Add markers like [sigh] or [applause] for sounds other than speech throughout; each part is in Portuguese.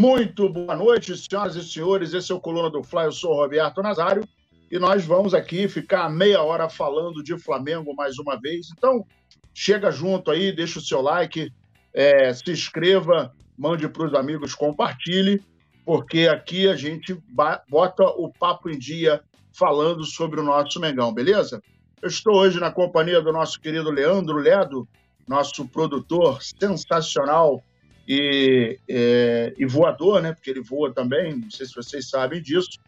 Muito boa noite, senhoras e senhores. Esse é o Coluna do Fly. Eu sou o Roberto Nazário e nós vamos aqui ficar meia hora falando de Flamengo mais uma vez. Então, chega junto aí, deixa o seu like, é, se inscreva, mande para os amigos, compartilhe, porque aqui a gente bota o papo em dia falando sobre o nosso Mengão, beleza? Eu estou hoje na companhia do nosso querido Leandro Ledo, nosso produtor sensacional e, é, e voador, né? Porque ele voa também, não sei se vocês sabem disso.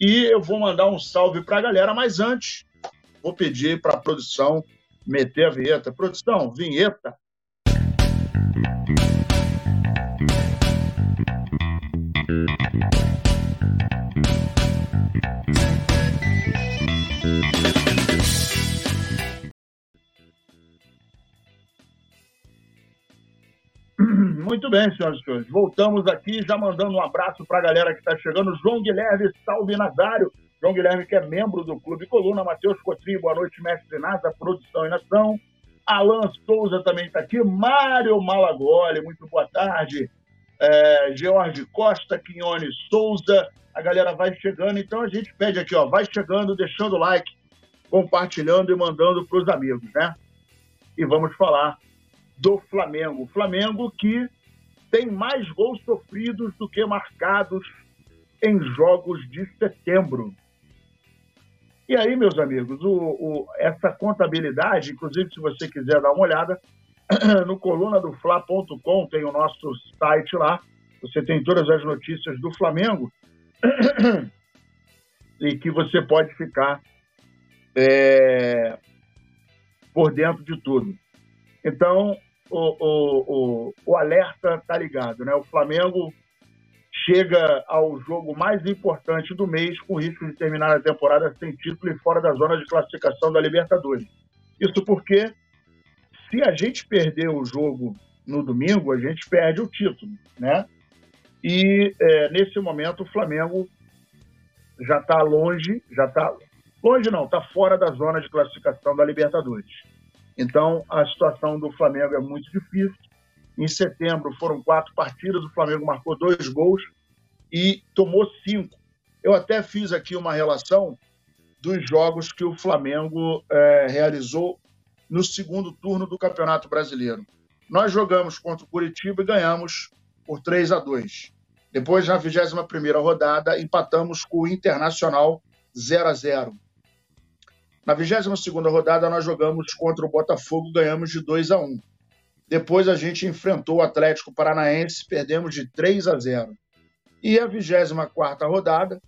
E eu vou mandar um salve para a galera, mas antes vou pedir para a produção meter a vinheta. Produção, vinheta. Muito bem, senhoras e senhores. Voltamos aqui, já mandando um abraço para a galera que está chegando. João Guilherme, salve Nazário. João Guilherme, que é membro do Clube Coluna. Matheus Cotrim, boa noite, mestre Nasa, produção e nação. Alan Souza também está aqui. Mário Malagoli, muito boa tarde. É, George Costa, Quinhone Souza. A galera vai chegando, então a gente pede aqui, ó, vai chegando, deixando like, compartilhando e mandando para os amigos, né? E vamos falar do Flamengo. Flamengo que tem mais gols sofridos do que marcados em jogos de setembro. E aí, meus amigos, o, o, essa contabilidade, inclusive se você quiser dar uma olhada, [clears throat] no coluna do Fla.com tem o nosso site lá, você tem todas as notícias do Flamengo [clears throat] e que você pode ficar é, por dentro de tudo. Então, o, o, o, o alerta tá ligado, né? O Flamengo chega ao jogo mais importante do mês com risco de terminar a temporada sem título e fora da zona de classificação da Libertadores. Isso porque se a gente perder o jogo no domingo, a gente perde o título, né? E é, nesse momento o Flamengo já está longe, já está longe não, está fora da zona de classificação da Libertadores. Então, a situação do Flamengo é muito difícil. Em setembro foram quatro partidas, o Flamengo marcou dois gols e tomou cinco. Eu até fiz aqui uma relação dos jogos que o Flamengo é, realizou no segundo turno do Campeonato Brasileiro. Nós jogamos contra o Curitiba e ganhamos por 3 a 2. Depois, na 21ª rodada, empatamos com o Internacional 0 a 0. Na 22 rodada, nós jogamos contra o Botafogo, ganhamos de 2 a 1. Depois a gente enfrentou o Atlético Paranaense, perdemos de 3 a 0. E a 24 rodada,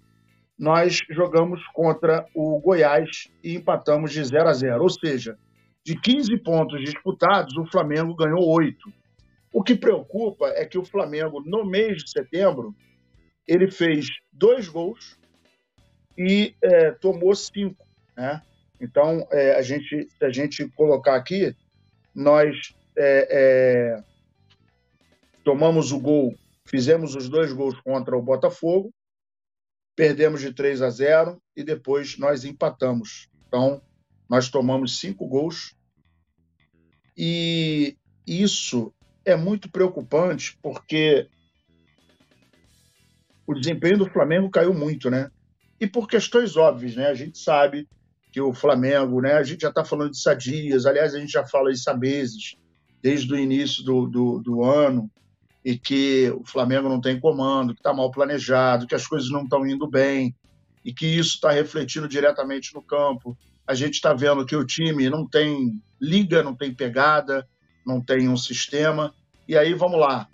nós jogamos contra o Goiás e empatamos de 0 a 0. Ou seja, de 15 pontos disputados, o Flamengo ganhou 8. O que preocupa é que o Flamengo, no mês de setembro, ele fez dois gols e é, tomou cinco. Né? Então, é, a gente, se a gente colocar aqui, nós é, é, tomamos o gol, fizemos os dois gols contra o Botafogo, perdemos de 3 a 0 e depois nós empatamos. Então, nós tomamos cinco gols e isso é muito preocupante porque o desempenho do Flamengo caiu muito, né? E por questões óbvias, né? A gente sabe que o Flamengo, né? A gente já está falando de sadias, aliás, a gente já fala isso há meses, desde o início do, do, do ano, e que o Flamengo não tem comando, que está mal planejado, que as coisas não estão indo bem, e que isso está refletindo diretamente no campo. A gente está vendo que o time não tem liga, não tem pegada, não tem um sistema. E aí, vamos lá.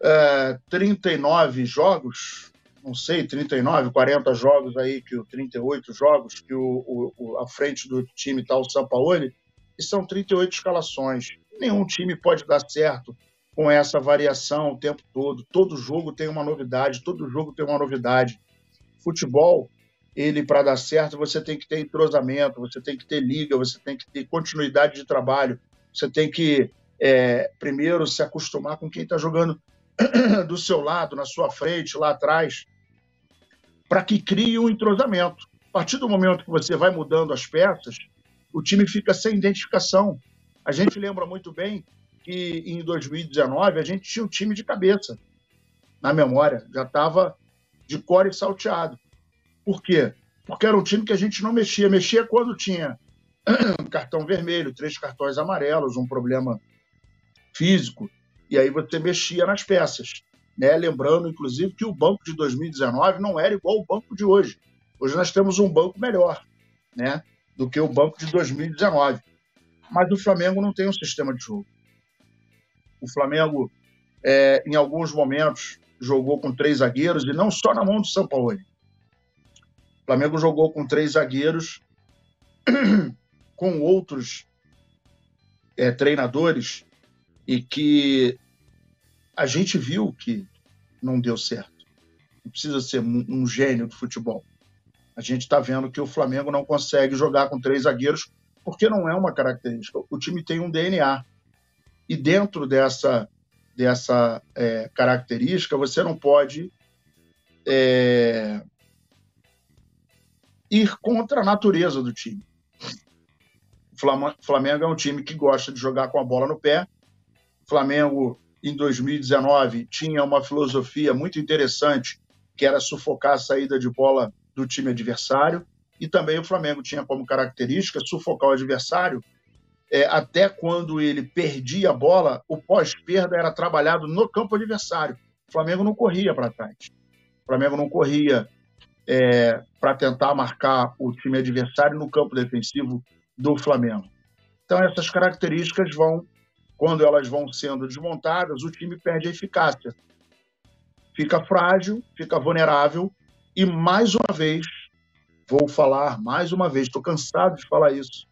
É, 39 jogos, não sei, 39, 40 jogos aí, que o 38 jogos que o, o, a frente do time está o Sampaoli, e são 38 escalações. Nenhum time pode dar certo com essa variação o tempo todo. Todo jogo tem uma novidade, todo jogo tem uma novidade. Futebol, ele para dar certo, você tem que ter entrosamento, você tem que ter liga, você tem que ter continuidade de trabalho, você tem que é, primeiro se acostumar com quem está jogando [clears throat] do seu lado, na sua frente, lá atrás para que crie um entrosamento. A partir do momento que você vai mudando as peças, o time fica sem identificação. A gente lembra muito bem que em 2019 a gente tinha um time de cabeça. na memória, já estava de core salteado. Por quê? Porque era um time que a gente não mexia. Mexia quando tinha [clears throat] cartão vermelho, três cartões amarelos, um problema físico, e aí você mexia nas peças. Né? Lembrando, inclusive, que o banco de 2019 não era igual ao banco de hoje. Hoje nós temos um banco melhor né, do que o banco de 2019. Mas o Flamengo não tem um sistema de jogo. O Flamengo, é, em alguns momentos, jogou com três zagueiros, e não só na mão do São Paulo. O Flamengo jogou com três zagueiros, [clears throat] com outros é, treinadores, e que a gente viu que não deu certo. Não precisa ser um gênio do futebol. A gente está vendo que o Flamengo não consegue jogar com três zagueiros porque não é uma característica. O time tem um DNA. E dentro dessa, dessa é, característica, você não pode é, ir contra a natureza do time. O Flamengo é um time que gosta de jogar com a bola no pé. Flamengo em 2019 tinha uma filosofia muito interessante, que era sufocar a saída de bola do time adversário, e também o Flamengo tinha como característica sufocar o adversário é, até quando ele perdia a bola, o pós-perda era trabalhado no campo adversário. O Flamengo não corria para trás. O Flamengo não corria é, para tentar marcar o time adversário no campo defensivo do Flamengo. Então, essas características vão quando elas vão sendo desmontadas, o time perde a eficácia. Fica frágil, fica vulnerável e, mais uma vez, vou falar mais uma vez, estou cansado de falar isso,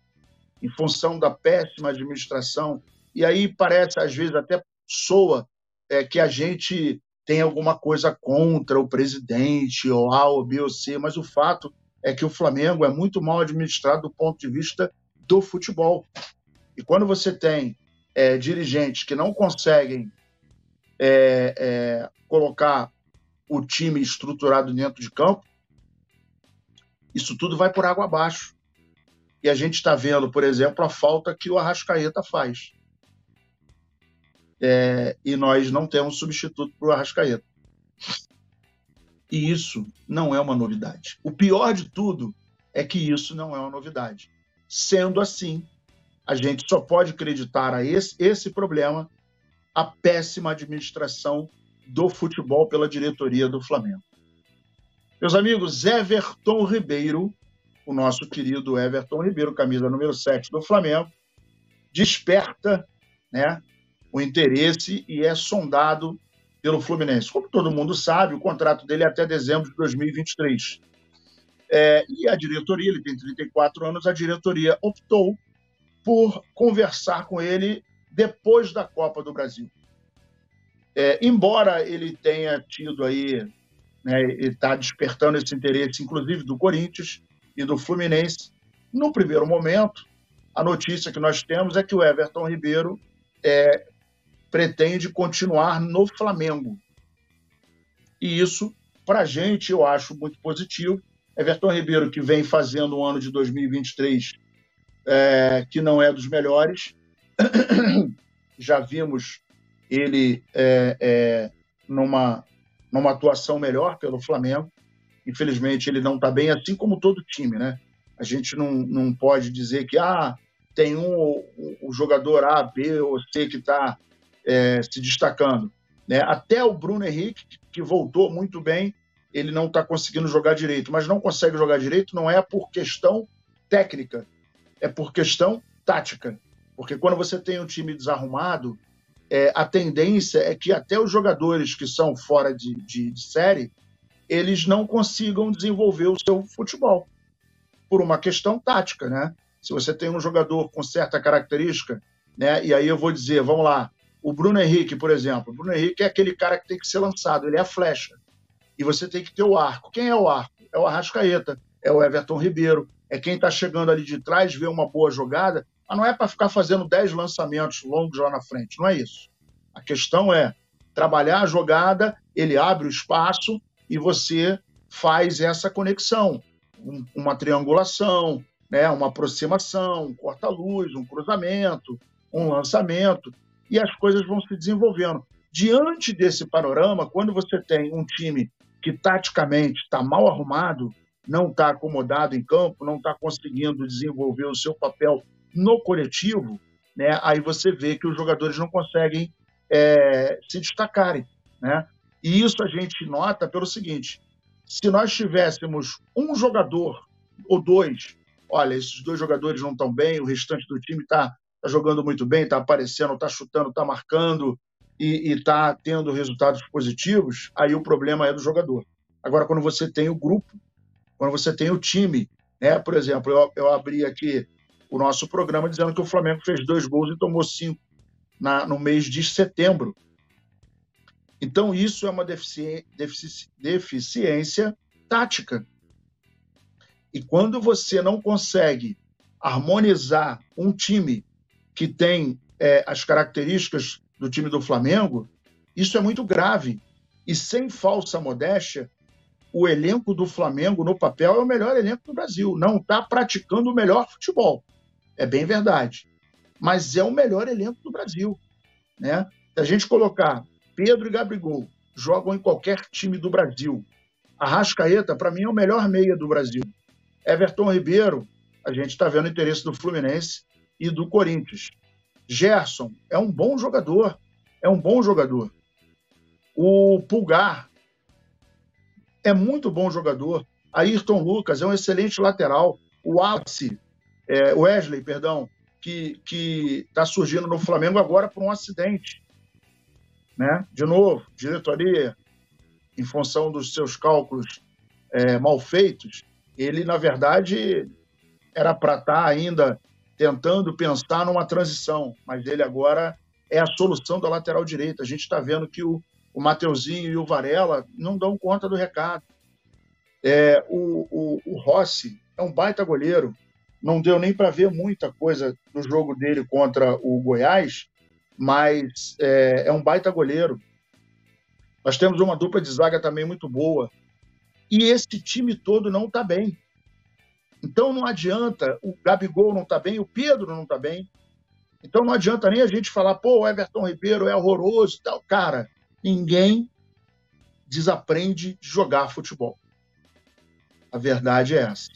em função da péssima administração, e aí parece, às vezes, até soa é, que a gente tem alguma coisa contra o presidente, ou A, ou B, ou C, mas o fato é que o Flamengo é muito mal administrado do ponto de vista do futebol. E quando você tem é, dirigentes que não conseguem é, é, colocar o time estruturado dentro de campo, isso tudo vai por água abaixo. E a gente está vendo, por exemplo, a falta que o Arrascaeta faz. É, e nós não temos substituto para o Arrascaeta. E isso não é uma novidade. O pior de tudo é que isso não é uma novidade. Sendo assim, a gente só pode acreditar a esse, esse problema a péssima administração do futebol pela diretoria do Flamengo. Meus amigos, Everton Ribeiro, o nosso querido Everton Ribeiro, camisa número 7 do Flamengo, desperta né, o interesse e é sondado pelo Fluminense. Como todo mundo sabe, o contrato dele é até dezembro de 2023. É, e a diretoria, ele tem 34 anos, a diretoria optou por conversar com ele depois da Copa do Brasil. É, embora ele tenha tido aí, né, está despertando esse interesse, inclusive do Corinthians e do Fluminense, no primeiro momento, a notícia que nós temos é que o Everton Ribeiro é, pretende continuar no Flamengo. E isso, para a gente, eu acho muito positivo. Everton Ribeiro, que vem fazendo o ano de 2023 é, que não é dos melhores. [clears throat] Já vimos ele é, é, numa, numa atuação melhor pelo Flamengo. Infelizmente, ele não está bem, assim como todo time, né? A gente não, não pode dizer que ah, tem um, um jogador A, B ou C que está é, se destacando. Né? Até o Bruno Henrique, que voltou muito bem, ele não está conseguindo jogar direito. Mas não consegue jogar direito não é por questão técnica, é por questão tática. Porque quando você tem um time desarrumado, é, a tendência é que até os jogadores que são fora de, de, de série, eles não consigam desenvolver o seu futebol. Por uma questão tática, né? Se você tem um jogador com certa característica, né? E aí eu vou dizer, vamos lá, o Bruno Henrique, por exemplo. O Bruno Henrique é aquele cara que tem que ser lançado, ele é a flecha. E você tem que ter o arco. Quem é o arco? É o Arrascaeta, é o Everton Ribeiro, é quem está chegando ali de trás, vê uma boa jogada, mas não é para ficar fazendo 10 lançamentos longos lá na frente, não é isso. A questão é trabalhar a jogada, ele abre o espaço e você faz essa conexão, um, uma triangulação, né, uma aproximação, um corta-luz, um cruzamento, um lançamento, e as coisas vão se desenvolvendo. Diante desse panorama, quando você tem um time que taticamente está mal arrumado, não está acomodado em campo, não está conseguindo desenvolver o seu papel no coletivo, né? aí você vê que os jogadores não conseguem é, se destacarem. Né? E isso a gente nota pelo seguinte: se nós tivéssemos um jogador ou dois, olha, esses dois jogadores não estão bem, o restante do time está tá jogando muito bem, está aparecendo, está chutando, está marcando e está tendo resultados positivos, aí o problema é do jogador. Agora, quando você tem o grupo, quando você tem o time, né? Por exemplo, eu, eu abri aqui o nosso programa dizendo que o Flamengo fez dois gols e tomou cinco na, no mês de setembro. Então, isso é uma defici defici deficiência tática. E quando você não consegue harmonizar um time que tem é, as características do time do Flamengo, isso é muito grave. E sem falsa modéstia, o elenco do Flamengo no papel é o melhor elenco do Brasil. Não está praticando o melhor futebol. É bem verdade. Mas é o melhor elenco do Brasil. Né? Se a gente colocar Pedro e Gabigol jogam em qualquer time do Brasil. Arrascaeta, para mim, é o melhor meia do Brasil. Everton Ribeiro, a gente está vendo o interesse do Fluminense e do Corinthians. Gerson é um bom jogador, é um bom jogador. O Pulgar é muito bom jogador. Ayrton Lucas é um excelente lateral. O Wallace, é, Wesley, perdão, que está surgindo no Flamengo agora por um acidente né? De novo, diretoria, em função dos seus cálculos é, mal feitos, ele, na verdade, era para estar tá ainda tentando pensar numa transição, mas ele agora é a solução da lateral direita. A gente está vendo que o, o Mateuzinho e o Varela não dão conta do recado. É, o, o, o Rossi é um baita goleiro, não deu nem para ver muita coisa no jogo dele contra o Goiás, mas é, é um baita goleiro. Nós temos uma dupla de zaga também muito boa. E esse time todo não está bem. Então não adianta, o Gabigol não está bem, o Pedro não está bem. Então não adianta nem a gente falar, pô, o Everton Ribeiro é horroroso e tal. Cara, ninguém desaprende de jogar futebol. A verdade é essa.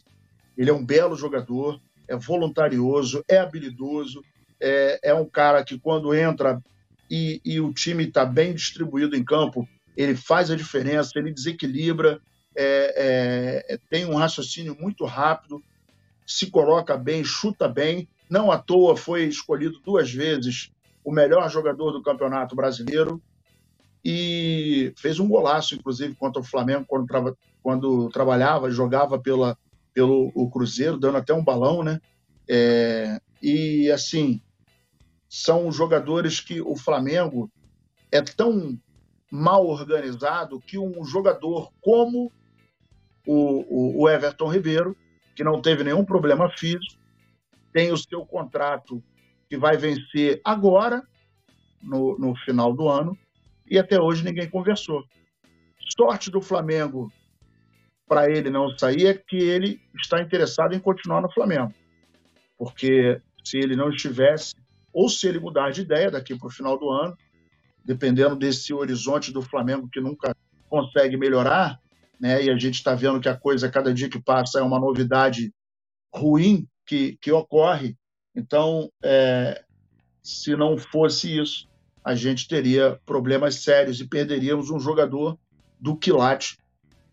Ele é um belo jogador, é voluntarioso, é habilidoso, é, é um cara que quando entra e, e o time está bem distribuído em campo, ele faz a diferença, ele desequilibra, é, é, tem um raciocínio muito rápido, se coloca bem, chuta bem. Não à toa foi escolhido duas vezes o melhor jogador do Campeonato Brasileiro e fez um golaço, inclusive, contra o Flamengo quando, quando trabalhava, jogava pela, pelo o Cruzeiro, dando até um balão, né? É, e assim, são jogadores que o Flamengo é tão mal organizado que um jogador como o, o, Everton Ribeiro, que não teve nenhum problema físico, tem o seu contrato que vai vencer agora, no, no final do ano, e até hoje ninguém conversou. Sorte do Flamengo para ele não sair é que ele está interessado em continuar no Flamengo. Porque se ele não estivesse, ou se ele mudar de ideia daqui para o final do ano, dependendo desse horizonte do Flamengo que nunca consegue melhorar, né? E a gente está vendo que a coisa, cada dia que passa, é uma novidade ruim que, que ocorre. Então, é, se não fosse isso, a gente teria problemas sérios e perderíamos um jogador do quilate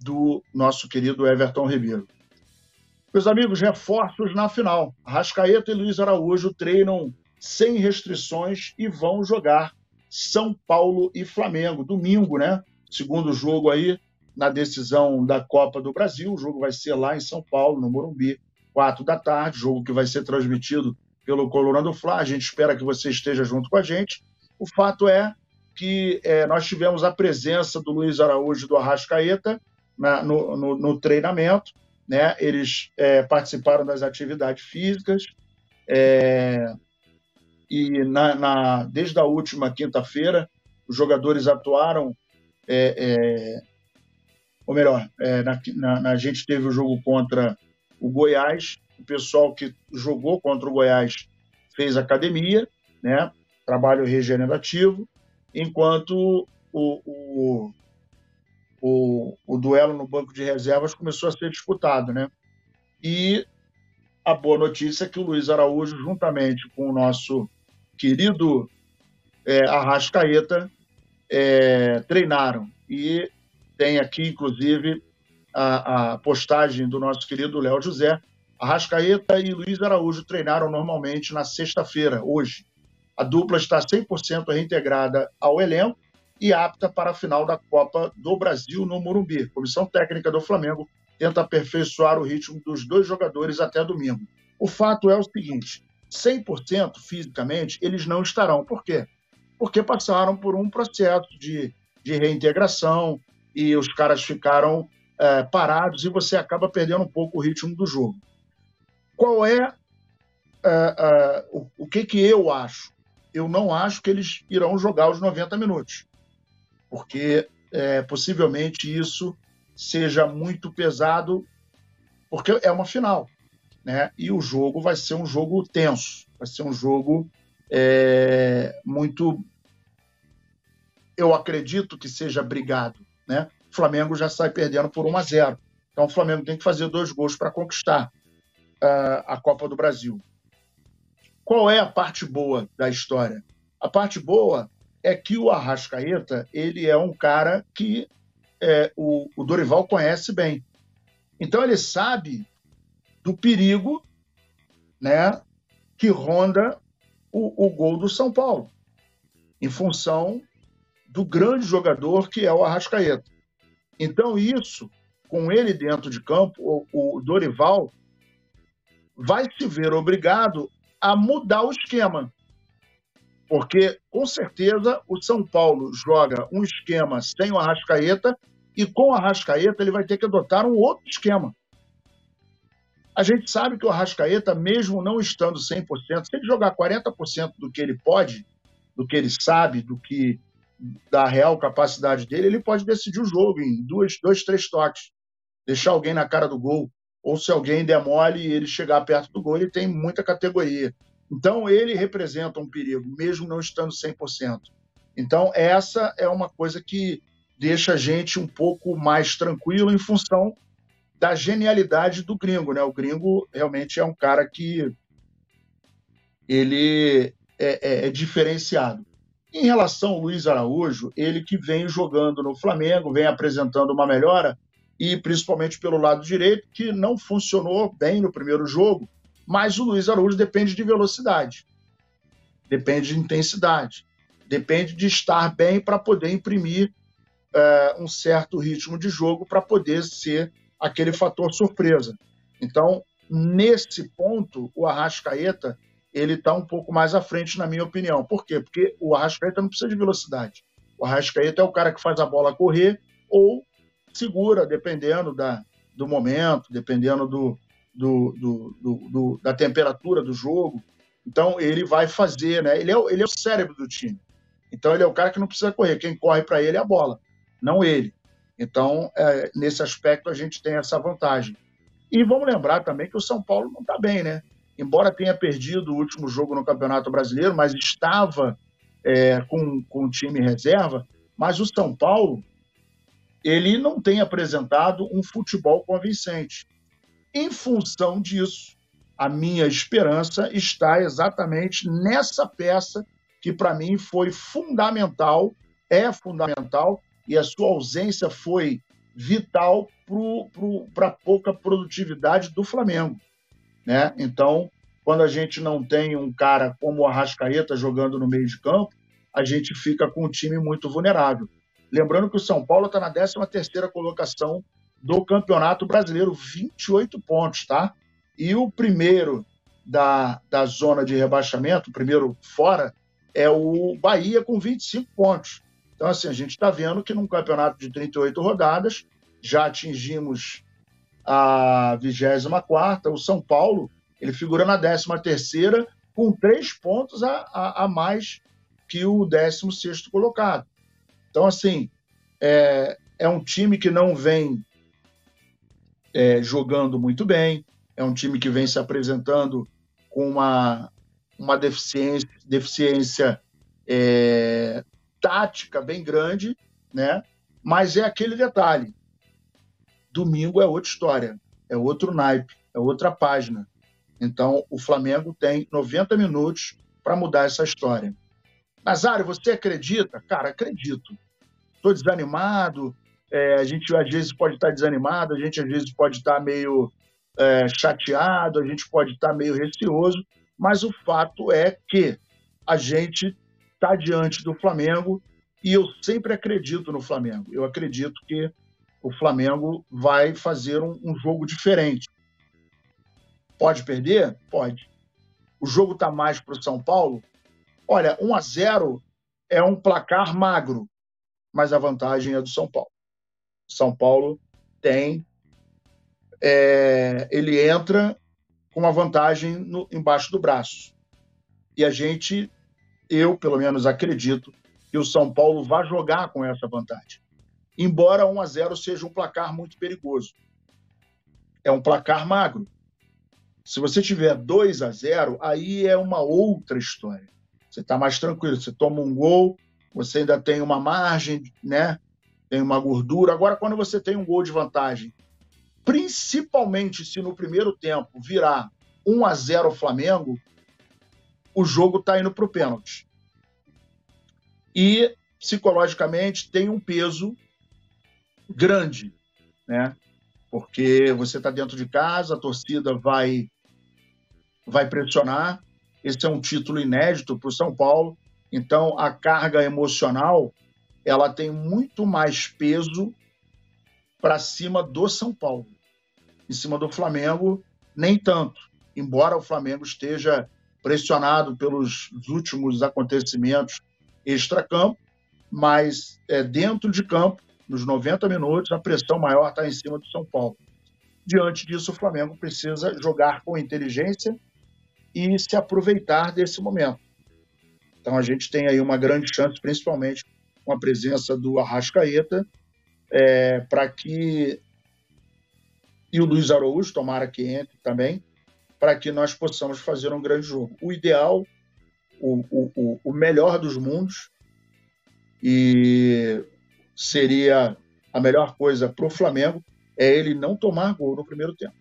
do nosso querido Everton Ribeiro. Meus amigos, reforços na final. Rascaeta e Luiz Araújo treinam sem restrições e vão jogar São Paulo e Flamengo, domingo, né? Segundo jogo aí na decisão da Copa do Brasil. O jogo vai ser lá em São Paulo, no Morumbi, quatro da tarde. Jogo que vai ser transmitido pelo Coluna do Fla. A gente espera que você esteja junto com a gente. O fato é que é, nós tivemos a presença do Luiz Araújo do Arrascaeta na, no, no, no, treinamento. Né? Eles é, participaram das atividades físicas. É, e na, na desde a última quinta-feira os jogadores atuaram, é, é, ou melhor, é, na, a gente teve o jogo contra o Goiás, o pessoal que jogou contra o Goiás fez academia, né, trabalho regenerativo, enquanto o, o, o, o duelo no banco de reservas começou a ser disputado, né? E a boa notícia é que o Luiz Araújo, juntamente com o nosso querido é, Arrascaeta, é, treinaram. E tem aqui, inclusive, a, a postagem do nosso querido Léo José. Arrascaeta e Luiz Araújo treinaram normalmente na sexta-feira, hoje. A dupla está 100% reintegrada ao elenco e apta para a final da Copa do Brasil no Morumbi. A comissão técnica do Flamengo tenta aperfeiçoar o ritmo dos dois jogadores até domingo. O fato é o seguinte: 100% fisicamente eles não estarão. Por quê? Porque passaram por um processo de, de reintegração e os caras ficaram é, parados e você acaba perdendo um pouco o ritmo do jogo. Qual é, é, é o, o que, que eu acho? Eu não acho que eles irão jogar os 90 minutos porque é, possivelmente isso seja muito pesado, porque é uma final, né? E o jogo vai ser um jogo tenso, vai ser um jogo é, muito, eu acredito que seja brigado, né? O Flamengo já sai perdendo por 1 a 0, então o Flamengo tem que fazer dois gols para conquistar uh, a Copa do Brasil. Qual é a parte boa da história? A parte boa é que o Arrascaeta ele é um cara que é, o, o Dorival conhece bem. Então ele sabe do perigo né, que ronda o, o gol do São Paulo, em função do grande jogador que é o Arrascaeta. Então, isso, com ele dentro de campo, o, o Dorival vai se ver obrigado a mudar o esquema. Porque, com certeza, o São Paulo joga um esquema sem o Arrascaeta e com o Arrascaeta ele vai ter que adotar um outro esquema. A gente sabe que o Arrascaeta, mesmo não estando 100%, se ele jogar 40% do que ele pode, do que ele sabe, do que da real capacidade dele, ele pode decidir o jogo em dois, dois três toques, deixar alguém na cara do gol, ou se alguém demole e ele chegar perto do gol, ele tem muita categoria. Então, ele representa um perigo, mesmo não estando 100%. Então, essa é uma coisa que deixa a gente um pouco mais tranquilo em função da genialidade do gringo. Né? O gringo realmente é um cara que ele é, é, é diferenciado. Em relação ao Luiz Araújo, ele que vem jogando no Flamengo, vem apresentando uma melhora, e principalmente pelo lado direito, que não funcionou bem no primeiro jogo, mas o Luiz Araújo depende de velocidade, depende de intensidade, depende de estar bem para poder imprimir é, um certo ritmo de jogo para poder ser aquele fator surpresa. Então, nesse ponto, o Arrascaeta ele está um pouco mais à frente, na minha opinião. Por quê? Porque o Arrascaeta não precisa de velocidade. O Arrascaeta é o cara que faz a bola correr ou segura, dependendo da, do momento, dependendo do, do, do, do, da temperatura do jogo. Então, ele vai fazer, né? Ele é, ele é o cérebro do time. Então, ele é o cara que não precisa correr. Quem corre para ele é a bola, não ele. Então, é, nesse aspecto, a gente tem essa vantagem. E vamos lembrar também que o São Paulo não está bem, né? Embora tenha perdido o último jogo no Campeonato Brasileiro, mas estava é, com, com o time reserva, mas o São Paulo ele não tem apresentado um futebol convincente. Em função disso, a minha esperança está exatamente nessa peça que, para mim, foi fundamental, é fundamental, e a sua ausência foi vital para a pouca produtividade do Flamengo. Né? Então, quando a gente não tem um cara como o Arrascaeta jogando no meio de campo, a gente fica com um time muito vulnerável. Lembrando que o São Paulo está na 13 terceira colocação do Campeonato Brasileiro, 28 pontos, tá? E o primeiro da, da zona de rebaixamento, o primeiro fora, é o Bahia com 25 pontos. Então, assim, a gente está vendo que num campeonato de 38 rodadas, já atingimos a 24 o São Paulo, ele figura na 13 terceira com três pontos a, a, a mais que o 16 colocado. Então, assim, é, é um time que não vem é, jogando muito bem, é um time que vem se apresentando com uma, uma deficiência, deficiência é, tática bem grande, né? Mas é aquele detalhe. Domingo é outra história, é outro naipe, é outra página. Então, o Flamengo tem 90 minutos para mudar essa história. Nazário, você acredita? Cara, acredito. Estou desanimado, é, a gente às vezes pode estar desanimado, a gente às vezes pode estar meio é, chateado, a gente pode estar meio receoso, mas o fato é que a gente está diante do Flamengo e eu sempre acredito no Flamengo. Eu acredito que o Flamengo vai fazer um, um jogo diferente. Pode perder? Pode. O jogo está mais para o São Paulo? Olha, 1 a 0 é um placar magro, mas a vantagem é do São Paulo. São Paulo tem. É, ele entra com uma vantagem no, embaixo do braço. E a gente, eu pelo menos acredito, que o São Paulo vai jogar com essa vantagem. Embora 1 a 0 seja um placar muito perigoso. É um placar magro. Se você tiver 2 a 0, aí é uma outra história. Você está mais tranquilo, você toma um gol, você ainda tem uma margem, né? tem uma gordura. Agora, quando você tem um gol de vantagem, principalmente se no primeiro tempo virar 1 a 0 Flamengo, o jogo está indo para o pênalti. E, psicologicamente, tem um peso grande, né? Porque você está dentro de casa, a torcida vai, vai pressionar. Esse é um título inédito para o São Paulo. Então, a carga emocional ela tem muito mais peso para cima do São Paulo. Em cima do Flamengo, nem tanto. Embora o Flamengo esteja pressionado pelos últimos acontecimentos extra-campo, mas é, dentro de campo, nos 90 minutos, a pressão maior está em cima do São Paulo. Diante disso, o Flamengo precisa jogar com inteligência e se aproveitar desse momento. Então a gente tem aí uma grande chance, principalmente com a presença do Arrascaeta, é, para que. E o Luiz Araújo, tomara que entre também, para que nós possamos fazer um grande jogo. O ideal, o, o, o melhor dos mundos, e seria a melhor coisa para o Flamengo é ele não tomar gol no primeiro tempo.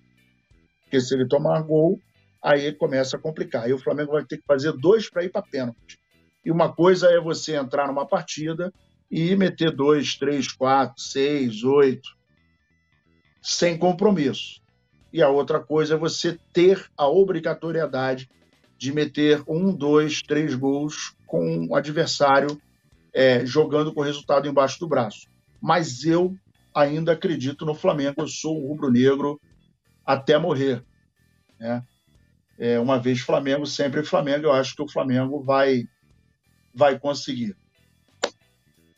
Porque se ele tomar gol, aí começa a complicar. Aí o Flamengo vai ter que fazer dois para ir para pênalti. E uma coisa é você entrar numa partida e meter dois, três, quatro, seis, oito, sem compromisso. E a outra coisa é você ter a obrigatoriedade de meter um, dois, três gols com o adversário é, jogando com o resultado embaixo do braço. Mas eu ainda acredito no Flamengo, eu sou um rubro-negro até morrer. Né? É, uma vez Flamengo, sempre Flamengo, eu acho que o Flamengo vai vai conseguir.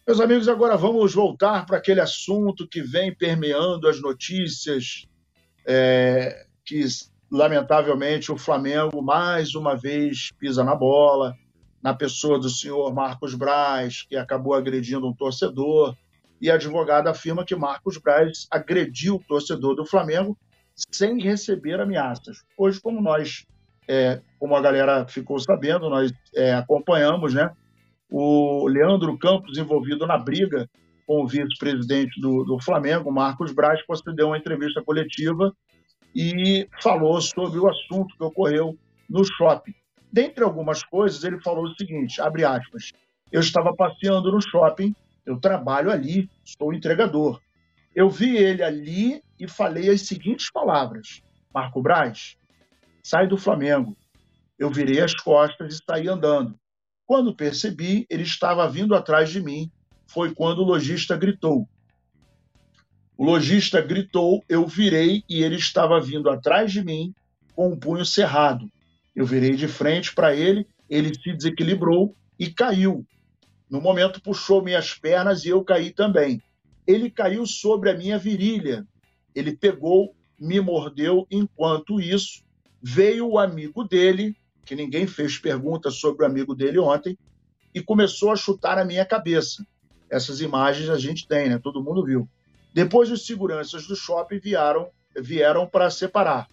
Meus amigos, agora vamos voltar para aquele assunto que vem permeando as notícias, é, que lamentavelmente o Flamengo mais uma vez pisa na bola, na pessoa do senhor Marcos Braz, que acabou agredindo um torcedor, e a advogada afirma que Marcos Braz agrediu o torcedor do Flamengo sem receber ameaças. Hoje, como nós, é, como a galera ficou sabendo, nós é, acompanhamos, né? o Leandro Campos envolvido na briga com o vice-presidente do, do, Flamengo, Marcos Braz, concedeu uma entrevista coletiva e falou sobre o assunto que ocorreu no shopping. Dentre algumas coisas, ele falou o seguinte, abre aspas, eu estava passeando no shopping, eu trabalho ali, sou entregador. Eu vi ele ali e falei as seguintes palavras, Marco Braz, sai do Flamengo. Eu virei as costas e saí andando. Quando percebi, ele estava vindo atrás de mim. Foi quando o lojista gritou. O lojista gritou, eu virei e ele estava vindo atrás de mim com o um punho cerrado. Eu virei de frente para ele, ele se desequilibrou e caiu. No momento, puxou minhas pernas e eu caí também. Ele caiu sobre a minha virilha. Ele pegou, me mordeu. Enquanto isso, veio o amigo dele que ninguém fez pergunta sobre o amigo dele ontem, e começou a chutar a minha cabeça. Essas imagens a gente tem, né? Todo mundo viu. Depois, os seguranças do shopping vieram, vieram para separar.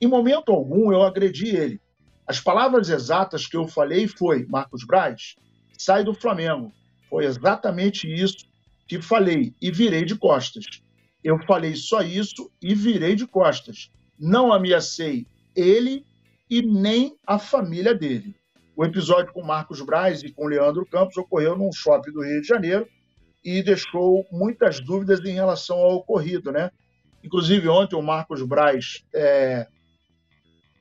Em momento algum, eu agredi ele. As palavras exatas que eu falei foi: Marcos Braz, sai do Flamengo. Foi exatamente isso que falei e virei de costas. Eu falei só isso e virei de costas. Não ameacei ele e nem a família dele. O episódio com Marcos Braz e com Leandro Campos ocorreu num shopping do Rio de Janeiro e deixou muitas dúvidas em relação ao ocorrido, né? Inclusive, ontem o Marcos Braz é,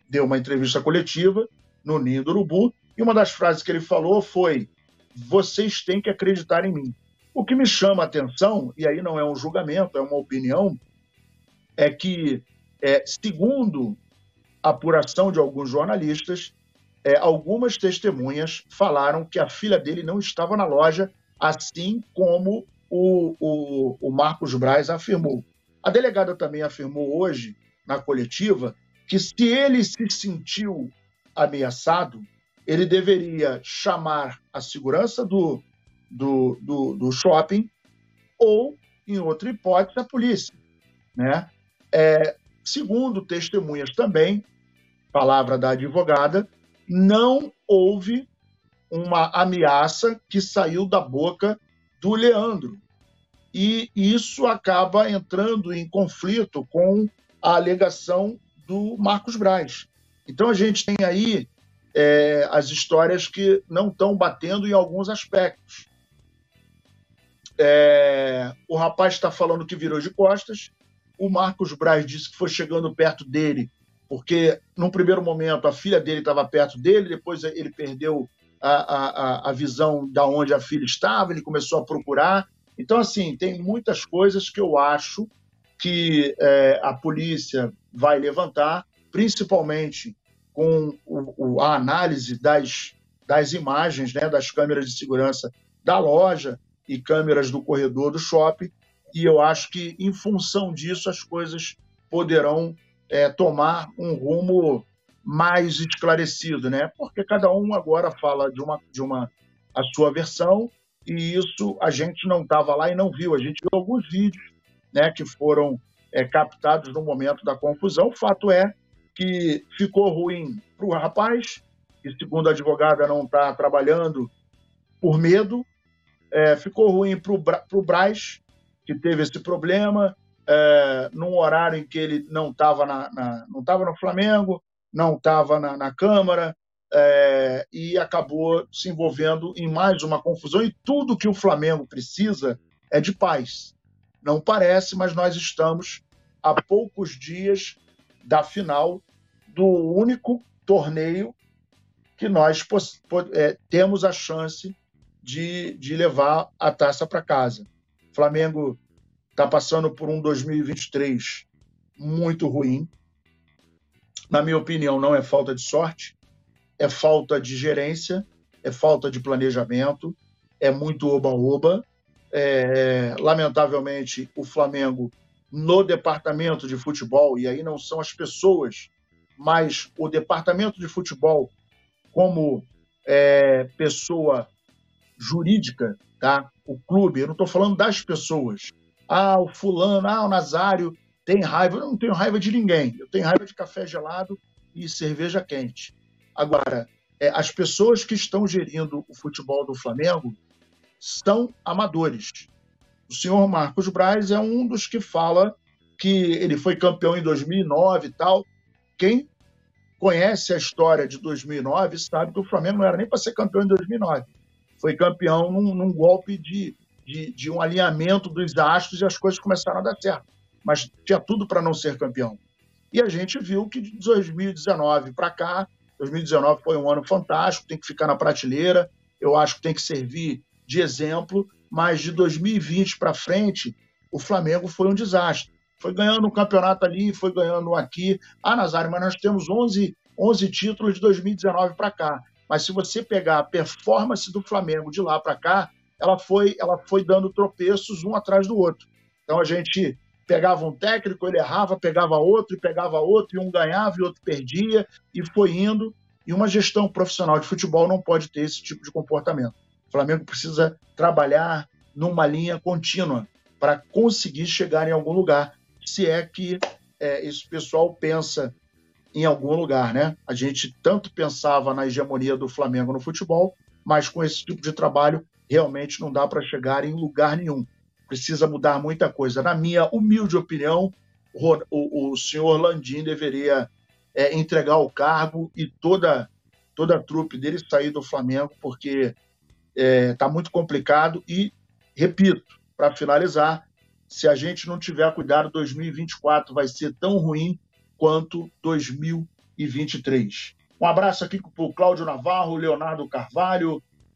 deu uma entrevista coletiva no Ninho do Urubu e uma das frases que ele falou foi: Vocês têm que acreditar em mim. O que me chama a atenção, e aí não é um julgamento, é uma opinião, é que, é, segundo a apuração de alguns jornalistas, é, algumas testemunhas falaram que a filha dele não estava na loja, assim como o, o, o Marcos Braz afirmou. A delegada também afirmou hoje, na coletiva, que se ele se sentiu ameaçado, ele deveria chamar a segurança do, do, do, do shopping ou, em outra hipótese, a polícia. Né? É, segundo testemunhas também, palavra da advogada, não houve uma ameaça que saiu da boca do Leandro. E isso acaba entrando em conflito com a alegação do Marcos Braz. Então a gente tem aí é, as histórias que não estão batendo em alguns aspectos. É, o rapaz está falando que virou de costas. O Marcos Braz disse que foi chegando perto dele, porque num primeiro momento a filha dele estava perto dele, depois ele perdeu a, a, a visão da onde a filha estava, ele começou a procurar. Então, assim, tem muitas coisas que eu acho que é, a polícia vai levantar, principalmente com o, o, a análise das, das imagens, né, das câmeras de segurança da loja e câmeras do corredor do shopping, e eu acho que, em função disso, as coisas poderão é, tomar um rumo mais esclarecido, né? Porque cada um agora fala de uma, de uma a sua versão e isso a gente não estava lá e não viu. A gente viu alguns vídeos, né, que foram é, captados no momento da confusão. O fato é que ficou ruim para o rapaz, que segundo a advogada não está trabalhando por medo, é, ficou ruim para o Braz, que teve esse problema, é, num horário em que ele não estava na, na, não tava no Flamengo, não estava na, na, Câmara, é, e acabou se envolvendo em mais uma confusão. E tudo que o Flamengo precisa é de paz. Não parece, mas nós estamos a poucos dias da final do único torneio que nós é, temos a chance de, de levar a taça para casa. O Flamengo está passando por um 2023 muito ruim. Na minha opinião, não é falta de sorte, é falta de gerência, é falta de planejamento, é muito oba-oba. É, lamentavelmente, o Flamengo, no departamento de futebol, e aí não são as pessoas mas o departamento de futebol, como é, pessoa jurídica, tá? o clube, eu não estou falando das pessoas. Ah, o fulano, ah, o Nazário tem raiva. Eu não tenho raiva de ninguém. Eu tenho raiva de café gelado e cerveja quente. Agora, é, as pessoas que estão gerindo o futebol do Flamengo são amadores. O senhor Marcos Braz é um dos que fala que ele foi campeão em 2009 e tal. Quem conhece a história de 2009 sabe que o Flamengo não era nem para ser campeão em 2009. Foi campeão num, num golpe de, de, de, um alinhamento dos astros e as coisas começaram a dar certo. Mas tinha tudo para não ser campeão. E a gente viu que de 2019 para cá, 2019 foi um ano fantástico, tem que ficar na prateleira, eu acho que tem que servir de exemplo, mas de 2020 para frente, o Flamengo foi um desastre foi ganhando um campeonato ali, foi ganhando aqui. Ah, Nazário, mas nós temos 11, 11 títulos de 2019 para cá. Mas se você pegar a performance do Flamengo de lá para cá, ela foi, ela foi dando tropeços um atrás do outro. Então a gente pegava um técnico, ele errava, pegava outro, e pegava outro, e um ganhava e outro perdia, e foi indo. E uma gestão profissional de futebol não pode ter esse tipo de comportamento. O Flamengo precisa trabalhar numa linha contínua para conseguir chegar em algum lugar se é que é, esse pessoal pensa em algum lugar, né? A gente tanto pensava na hegemonia do Flamengo no futebol, mas com esse tipo de trabalho realmente não dá para chegar em lugar nenhum. Precisa mudar muita coisa. Na minha humilde opinião, o, o senhor Landim deveria é, entregar o cargo e toda, toda a trupe dele sair do Flamengo, porque está é, tá muito complicado. E, repito, para finalizar, se a gente não tiver cuidado, 2024 vai ser tão ruim quanto 2023. Um abraço aqui para o Cláudio Navarro, Leonardo Carvalho,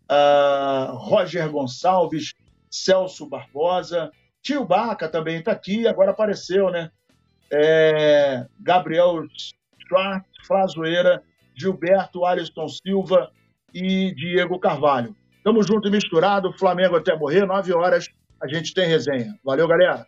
uh, Roger Gonçalves, Celso Barbosa, Tio Baca também está aqui, agora apareceu, né? É, Gabriel Schwartz, Flazoeira, Gilberto Alisson Silva e Diego Carvalho. Tamo junto e misturado, Flamengo até morrer, 9 horas, a gente tem resenha. Valeu, galera!